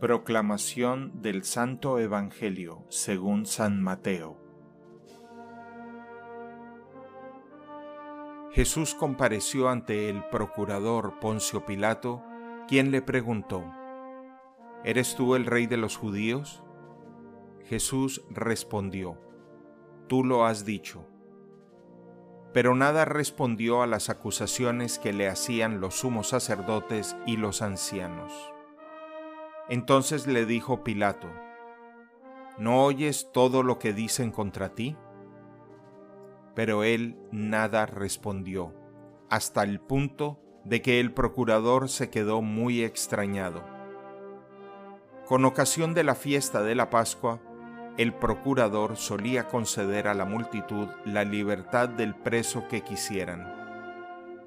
Proclamación del Santo Evangelio según San Mateo. Jesús compareció ante el procurador Poncio Pilato, quien le preguntó, ¿Eres tú el rey de los judíos? Jesús respondió, Tú lo has dicho. Pero nada respondió a las acusaciones que le hacían los sumos sacerdotes y los ancianos. Entonces le dijo Pilato, ¿no oyes todo lo que dicen contra ti? Pero él nada respondió, hasta el punto de que el procurador se quedó muy extrañado. Con ocasión de la fiesta de la Pascua, el procurador solía conceder a la multitud la libertad del preso que quisieran.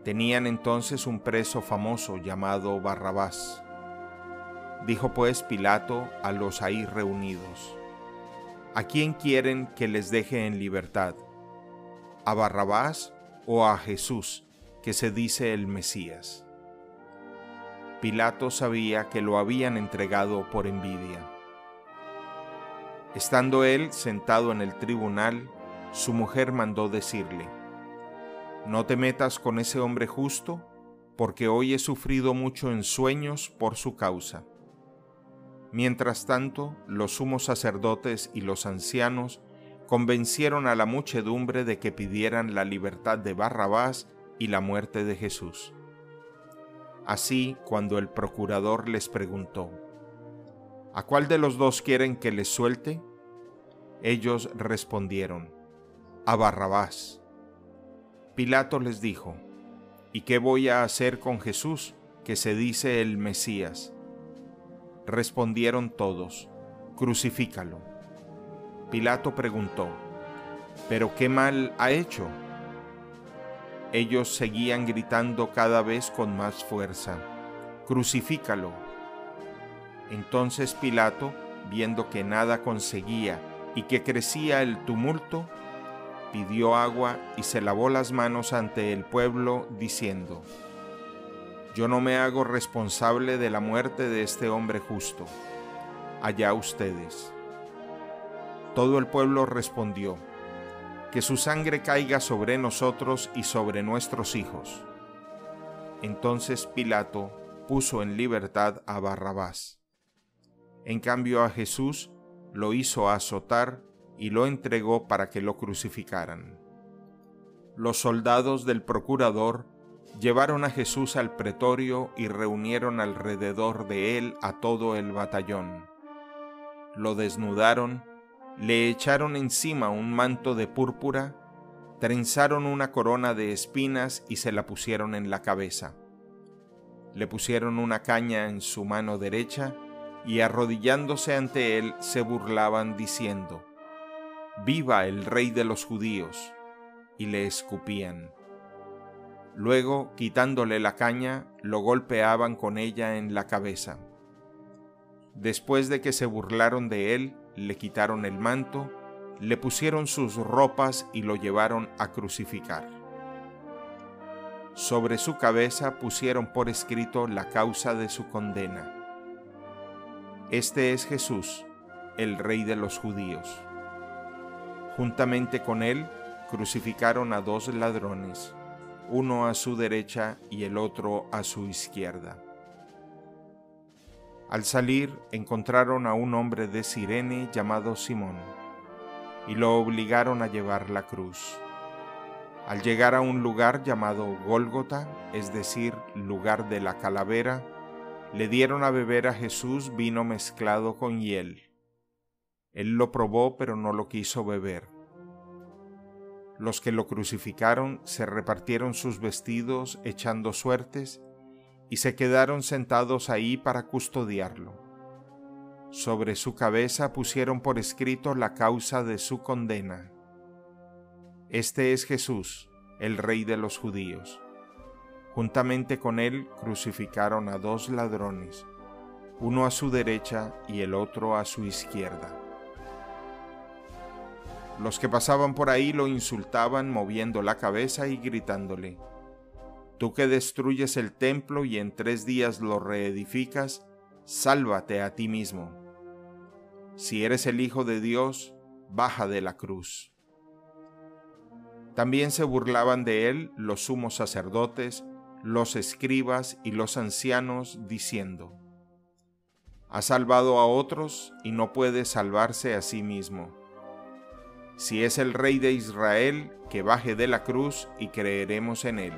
Tenían entonces un preso famoso llamado Barrabás Dijo pues Pilato a los ahí reunidos, ¿A quién quieren que les deje en libertad? ¿A Barrabás o a Jesús, que se dice el Mesías? Pilato sabía que lo habían entregado por envidia. Estando él sentado en el tribunal, su mujer mandó decirle, No te metas con ese hombre justo, porque hoy he sufrido mucho en sueños por su causa. Mientras tanto, los sumos sacerdotes y los ancianos convencieron a la muchedumbre de que pidieran la libertad de Barrabás y la muerte de Jesús. Así, cuando el procurador les preguntó, ¿A cuál de los dos quieren que les suelte? Ellos respondieron, a Barrabás. Pilato les dijo, ¿Y qué voy a hacer con Jesús, que se dice el Mesías? Respondieron todos, crucifícalo. Pilato preguntó, ¿pero qué mal ha hecho? Ellos seguían gritando cada vez con más fuerza, crucifícalo. Entonces Pilato, viendo que nada conseguía y que crecía el tumulto, pidió agua y se lavó las manos ante el pueblo, diciendo, yo no me hago responsable de la muerte de este hombre justo. Allá ustedes. Todo el pueblo respondió, que su sangre caiga sobre nosotros y sobre nuestros hijos. Entonces Pilato puso en libertad a Barrabás. En cambio a Jesús lo hizo azotar y lo entregó para que lo crucificaran. Los soldados del procurador llevaron a Jesús al pretorio y reunieron alrededor de él a todo el batallón. Lo desnudaron, le echaron encima un manto de púrpura, trenzaron una corona de espinas y se la pusieron en la cabeza. Le pusieron una caña en su mano derecha y arrodillándose ante él se burlaban diciendo, Viva el rey de los judíos, y le escupían. Luego, quitándole la caña, lo golpeaban con ella en la cabeza. Después de que se burlaron de él, le quitaron el manto, le pusieron sus ropas y lo llevaron a crucificar. Sobre su cabeza pusieron por escrito la causa de su condena. Este es Jesús, el Rey de los judíos. Juntamente con él crucificaron a dos ladrones uno a su derecha y el otro a su izquierda. Al salir encontraron a un hombre de Sirene llamado Simón, y lo obligaron a llevar la cruz. Al llegar a un lugar llamado Gólgota, es decir, lugar de la calavera, le dieron a beber a Jesús vino mezclado con hiel. Él lo probó pero no lo quiso beber los que lo crucificaron se repartieron sus vestidos echando suertes y se quedaron sentados ahí para custodiarlo. Sobre su cabeza pusieron por escrito la causa de su condena. Este es Jesús, el Rey de los judíos. Juntamente con él crucificaron a dos ladrones, uno a su derecha y el otro a su izquierda. Los que pasaban por ahí lo insultaban moviendo la cabeza y gritándole, Tú que destruyes el templo y en tres días lo reedificas, sálvate a ti mismo. Si eres el Hijo de Dios, baja de la cruz. También se burlaban de él los sumos sacerdotes, los escribas y los ancianos, diciendo, Ha salvado a otros y no puede salvarse a sí mismo. Si es el Rey de Israel, que baje de la cruz y creeremos en él.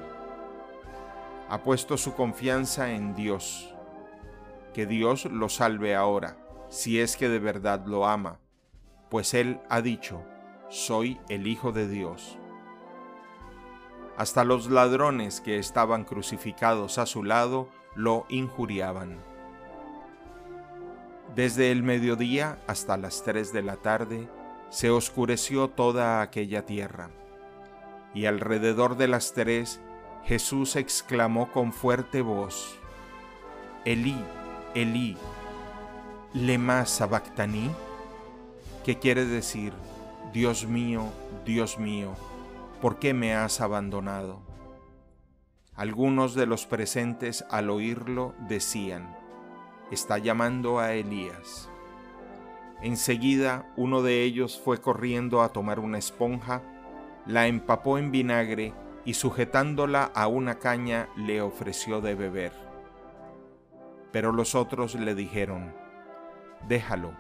Ha puesto su confianza en Dios. Que Dios lo salve ahora, si es que de verdad lo ama, pues él ha dicho, soy el Hijo de Dios. Hasta los ladrones que estaban crucificados a su lado lo injuriaban. Desde el mediodía hasta las tres de la tarde se oscureció toda aquella tierra, y alrededor de las tres Jesús exclamó con fuerte voz, Elí, Elí, lema sabactaní, que quiere decir, Dios mío, Dios mío, ¿por qué me has abandonado? Algunos de los presentes al oírlo decían, está llamando a Elías. Enseguida uno de ellos fue corriendo a tomar una esponja, la empapó en vinagre y sujetándola a una caña le ofreció de beber. Pero los otros le dijeron, déjalo,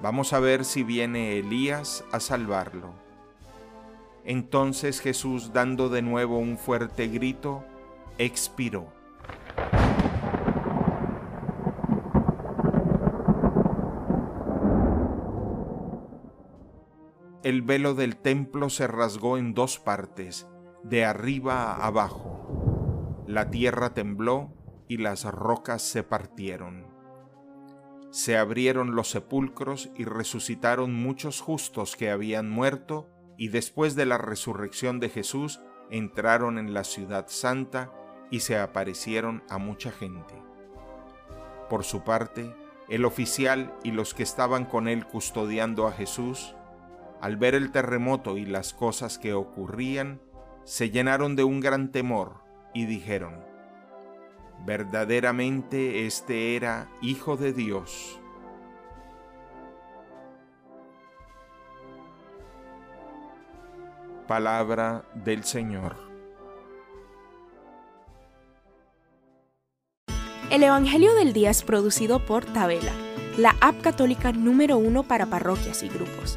vamos a ver si viene Elías a salvarlo. Entonces Jesús, dando de nuevo un fuerte grito, expiró. El velo del templo se rasgó en dos partes, de arriba a abajo. La tierra tembló y las rocas se partieron. Se abrieron los sepulcros y resucitaron muchos justos que habían muerto y después de la resurrección de Jesús entraron en la ciudad santa y se aparecieron a mucha gente. Por su parte, el oficial y los que estaban con él custodiando a Jesús, al ver el terremoto y las cosas que ocurrían, se llenaron de un gran temor y dijeron, verdaderamente este era Hijo de Dios. Palabra del Señor. El Evangelio del Día es producido por Tabela, la app católica número uno para parroquias y grupos.